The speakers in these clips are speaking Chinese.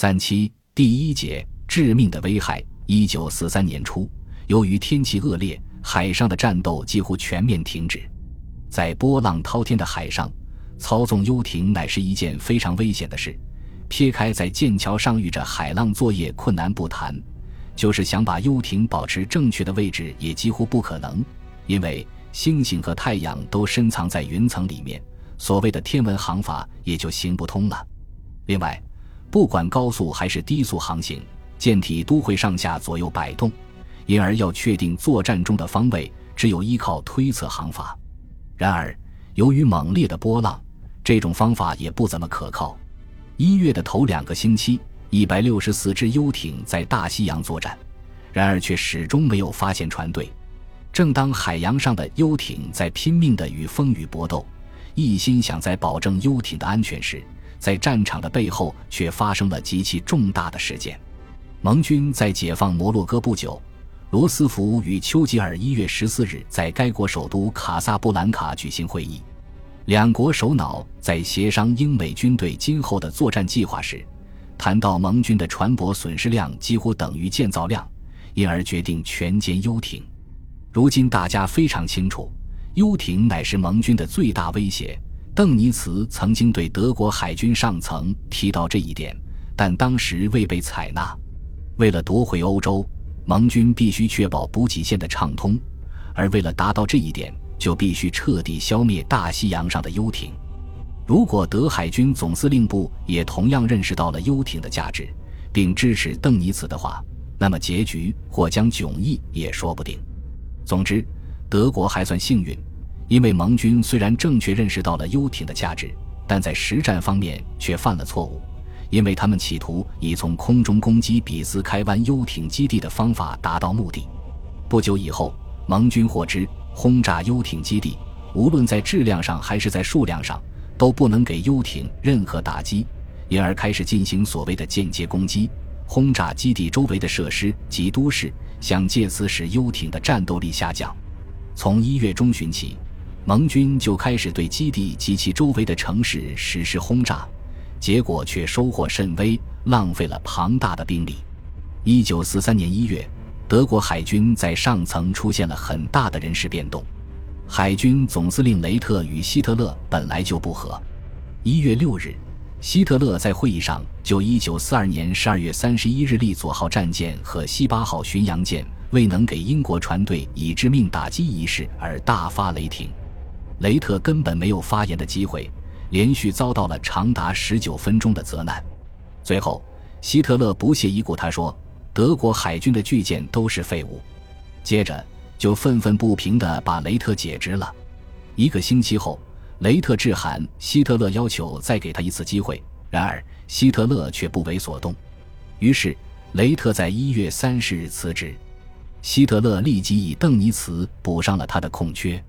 三期第一节致命的危害。一九四三年初，由于天气恶劣，海上的战斗几乎全面停止。在波浪滔天的海上，操纵游艇乃是一件非常危险的事。撇开在剑桥上遇着海浪作业困难不谈，就是想把游艇保持正确的位置也几乎不可能，因为星星和太阳都深藏在云层里面，所谓的天文航法也就行不通了。另外，不管高速还是低速航行。舰体都会上下左右摆动，因而要确定作战中的方位，只有依靠推测航法。然而，由于猛烈的波浪，这种方法也不怎么可靠。一月的头两个星期，一百六十四只游艇在大西洋作战，然而却始终没有发现船队。正当海洋上的游艇在拼命地与风雨搏斗，一心想在保证游艇的安全时，在战场的背后却发生了极其重大的事件。盟军在解放摩洛哥不久，罗斯福与丘吉尔一月十四日在该国首都卡萨布兰卡举行会议。两国首脑在协商英美军队今后的作战计划时，谈到盟军的船舶损失量几乎等于建造量，因而决定全歼游艇。如今大家非常清楚，游艇乃是盟军的最大威胁。邓尼茨曾经对德国海军上层提到这一点，但当时未被采纳。为了夺回欧洲，盟军必须确保补给线的畅通，而为了达到这一点，就必须彻底消灭大西洋上的游艇。如果德海军总司令部也同样认识到了游艇的价值，并支持邓尼茨的话，那么结局或将迥异也说不定。总之，德国还算幸运，因为盟军虽然正确认识到了游艇的价值，但在实战方面却犯了错误。因为他们企图以从空中攻击比斯开湾游艇基地的方法达到目的。不久以后，盟军获知轰炸游艇基地，无论在质量上还是在数量上，都不能给游艇任何打击，因而开始进行所谓的间接攻击，轰炸基地周围的设施及都市，想借此使游艇的战斗力下降。从一月中旬起，盟军就开始对基地及其周围的城市实施轰炸。结果却收获甚微，浪费了庞大的兵力。一九四三年一月，德国海军在上层出现了很大的人事变动。海军总司令雷特与希特勒本来就不和。一月六日，希特勒在会议上就一九四二年十二月三十一日利佐号战舰和西八号巡洋舰未能给英国船队以致命打击一事而大发雷霆。雷特根本没有发言的机会。连续遭到了长达十九分钟的责难，最后，希特勒不屑一顾，他说：“德国海军的巨舰都是废物。”接着就愤愤不平地把雷特解职了。一个星期后，雷特致函希特勒，要求再给他一次机会，然而希特勒却不为所动。于是，雷特在一月三十日辞职，希特勒立即以邓尼茨补上了他的空缺。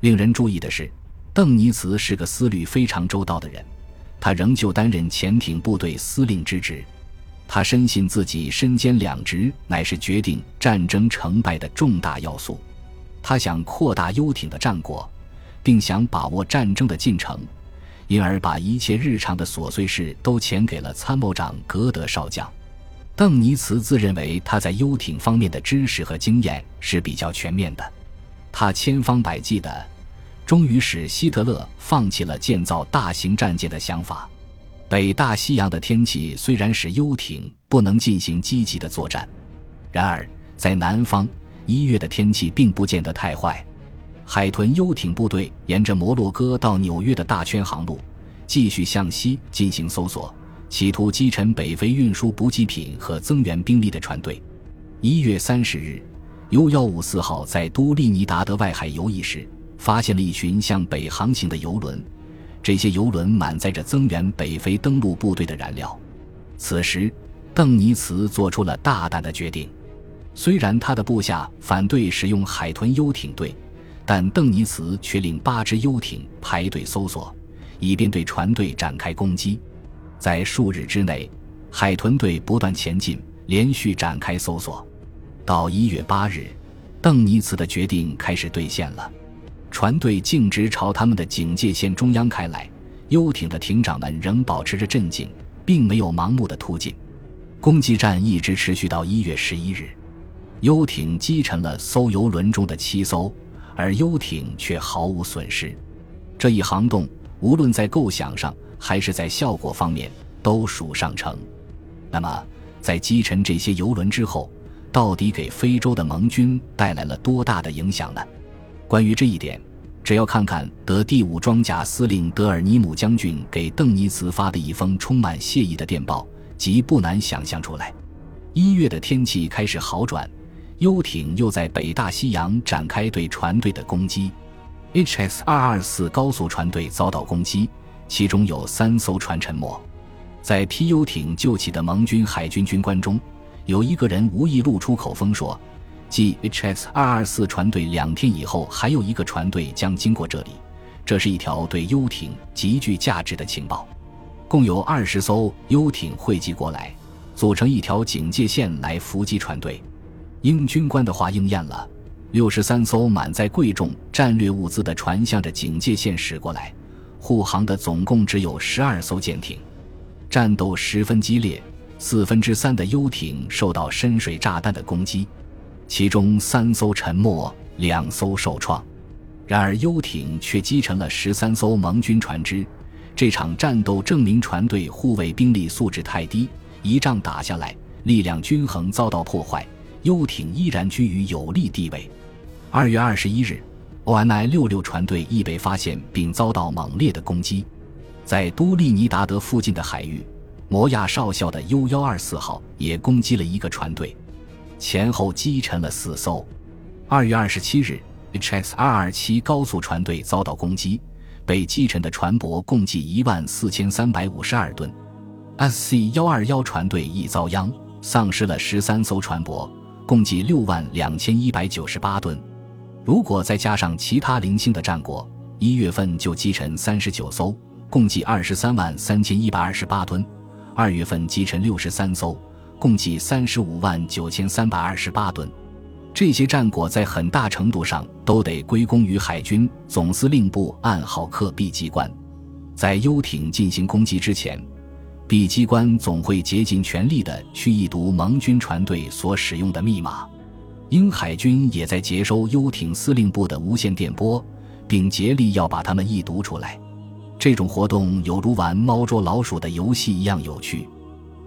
令人注意的是。邓尼茨是个思虑非常周到的人，他仍旧担任潜艇部队司令之职。他深信自己身兼两职乃是决定战争成败的重大要素。他想扩大游艇的战果，并想把握战争的进程，因而把一切日常的琐碎事都遣给了参谋长格德少将。邓尼茨自认为他在游艇方面的知识和经验是比较全面的，他千方百计的。终于使希特勒放弃了建造大型战舰的想法。北大西洋的天气虽然使游艇不能进行积极的作战，然而在南方一月的天气并不见得太坏。海豚游艇部队沿着摩洛哥到纽约的大圈航路，继续向西进行搜索，企图击沉北非运输补给品和增援兵力的船队。一月三十日，U 幺五四号在都利尼达德外海游弋时。发现了一群向北航行的游轮，这些游轮满载着增援北非登陆部队的燃料。此时，邓尼茨做出了大胆的决定。虽然他的部下反对使用海豚游艇队，但邓尼茨却令八只游艇排队搜索，以便对船队展开攻击。在数日之内，海豚队不断前进，连续展开搜索。到一月八日，邓尼茨的决定开始兑现了。船队径直朝他们的警戒线中央开来，游艇的艇长们仍保持着镇静，并没有盲目的突进。攻击战一直持续到一月十一日，游艇击沉了艘游轮中的七艘，而游艇却毫无损失。这一行动无论在构想上还是在效果方面都属上乘。那么，在击沉这些游轮之后，到底给非洲的盟军带来了多大的影响呢？关于这一点，只要看看德第五装甲司令德尔尼姆将军给邓尼茨发的一封充满谢意的电报，即不难想象出来。一月的天气开始好转，游艇又在北大西洋展开对船队的攻击。HS 二二四高速船队遭到攻击，其中有三艘船沉没。在批游艇救起的盟军海军军官中，有一个人无意露出口风说。继 HS 二二四船队两天以后，还有一个船队将经过这里。这是一条对游艇极具价值的情报。共有二十艘游艇汇集过来，组成一条警戒线来伏击船队。英军官的话应验了，六十三艘满载贵重战略物资的船向着警戒线驶过来。护航的总共只有十二艘舰艇，战斗十分激烈，四分之三的游艇受到深水炸弹的攻击。其中三艘沉没，两艘受创，然而游艇却击沉了十三艘盟军船只。这场战斗证明船队护卫兵力素质太低，一仗打下来，力量均衡遭到破坏，游艇依然居于有利地位。二月二十一日，ONI 六六船队亦被发现并遭到猛烈的攻击，在都利尼达德附近的海域，摩亚少校的 U 幺二四号也攻击了一个船队。前后击沉了四艘。二月二十七日，HS 二二七高速船队遭到攻击，被击沉的船舶共计一万四千三百五十二吨。SC 幺二幺船队亦遭殃，丧失了十三艘船舶，共计六万两千一百九十八吨。如果再加上其他零星的战果，一月份就击沉三十九艘，共计二十三万三千一百二十八吨。二月份击沉六十三艘。共计三十五万九千三百二十八吨，这些战果在很大程度上都得归功于海军总司令部暗号克 B 机关。在游艇进行攻击之前，B 机关总会竭尽全力地去译读盟军船队所使用的密码。英海军也在接收游艇司令部的无线电波，并竭力要把它们译读出来。这种活动有如玩猫捉老鼠的游戏一样有趣。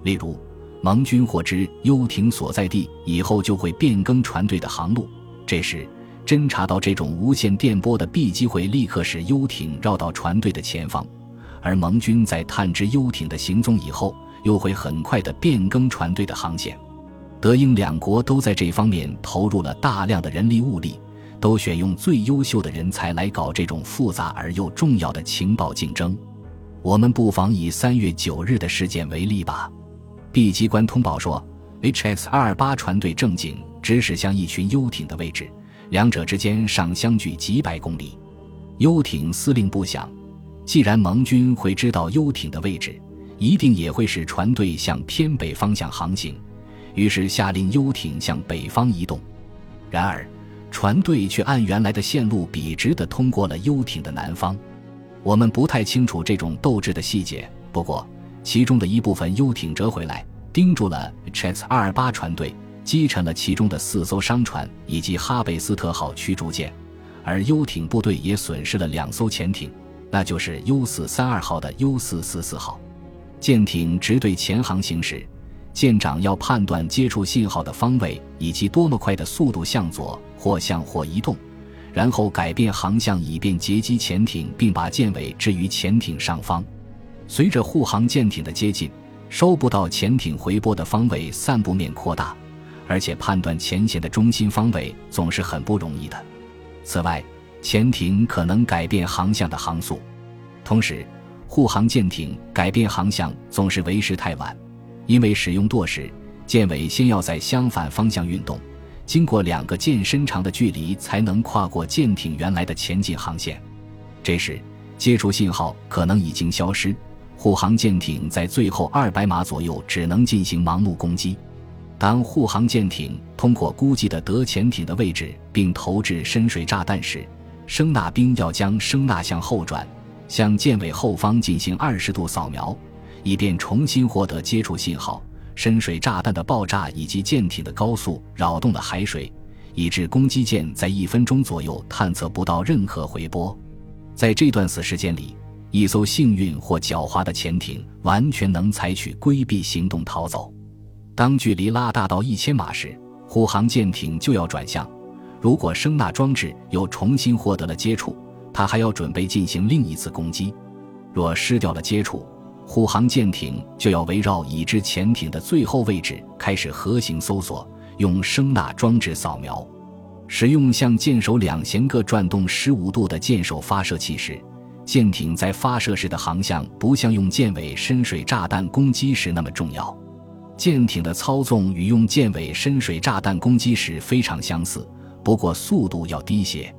例如。盟军获知游艇所在地以后，就会变更船队的航路。这时，侦察到这种无线电波的 B 机会立刻使游艇绕到船队的前方，而盟军在探知游艇的行踪以后，又会很快地变更船队的航线。德英两国都在这方面投入了大量的人力物力，都选用最优秀的人才来搞这种复杂而又重要的情报竞争。我们不妨以三月九日的事件为例吧。B 机关通报说，HS 二二八船队正经指驶向一群游艇的位置，两者之间尚相距几百公里。游艇司令部想，既然盟军会知道游艇的位置，一定也会使船队向偏北方向航行，于是下令游艇向北方移动。然而，船队却按原来的线路笔直地通过了游艇的南方。我们不太清楚这种斗志的细节，不过。其中的一部分游艇折回来，盯住了 HS 二二八船队，击沉了其中的四艘商船以及哈贝斯特号驱逐舰，而游艇部队也损失了两艘潜艇，那就是 U 四三二号的 U 四四四号舰艇直对前航行驶，舰长要判断接触信号的方位以及多么快的速度向左或向或移动，然后改变航向以便截击潜艇，并把舰尾置于潜艇上方。随着护航舰艇的接近，收不到潜艇回波的方位散布面扩大，而且判断前线的中心方位总是很不容易的。此外，潜艇可能改变航向的航速，同时，护航舰艇改变航向总是为时太晚，因为使用舵时，舰尾先要在相反方向运动，经过两个舰身长的距离才能跨过舰艇原来的前进航线。这时，接触信号可能已经消失。护航舰艇在最后二百码左右只能进行盲目攻击。当护航舰艇通过估计的德潜艇的位置并投掷深水炸弹时，声纳兵要将声纳向后转，向舰尾后方进行二十度扫描，以便重新获得接触信号。深水炸弹的爆炸以及舰艇的高速扰动了海水，以致攻击舰在一分钟左右探测不到任何回波。在这段死时间里，一艘幸运或狡猾的潜艇完全能采取规避行动逃走。当距离拉大到一千码时，护航舰艇就要转向。如果声纳装置又重新获得了接触，它还要准备进行另一次攻击。若失掉了接触，护航舰艇就要围绕已知潜艇的最后位置开始核形搜索，用声纳装置扫描。使用向舰首两舷各转动十五度的舰首发射器时，舰艇在发射时的航向不像用舰尾深水炸弹攻击时那么重要。舰艇的操纵与用舰尾深水炸弹攻击时非常相似，不过速度要低些。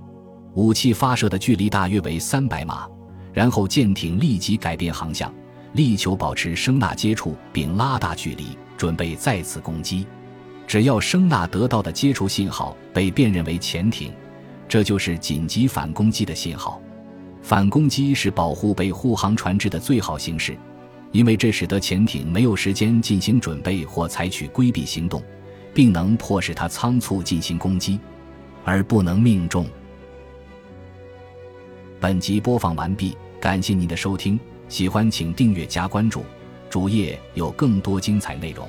武器发射的距离大约为三百码，然后舰艇立即改变航向，力求保持声纳接触并拉大距离，准备再次攻击。只要声纳得到的接触信号被辨认为潜艇，这就是紧急反攻击的信号。反攻击是保护被护航船只的最好形式，因为这使得潜艇没有时间进行准备或采取规避行动，并能迫使它仓促进行攻击，而不能命中。本集播放完毕，感谢您的收听，喜欢请订阅加关注，主页有更多精彩内容。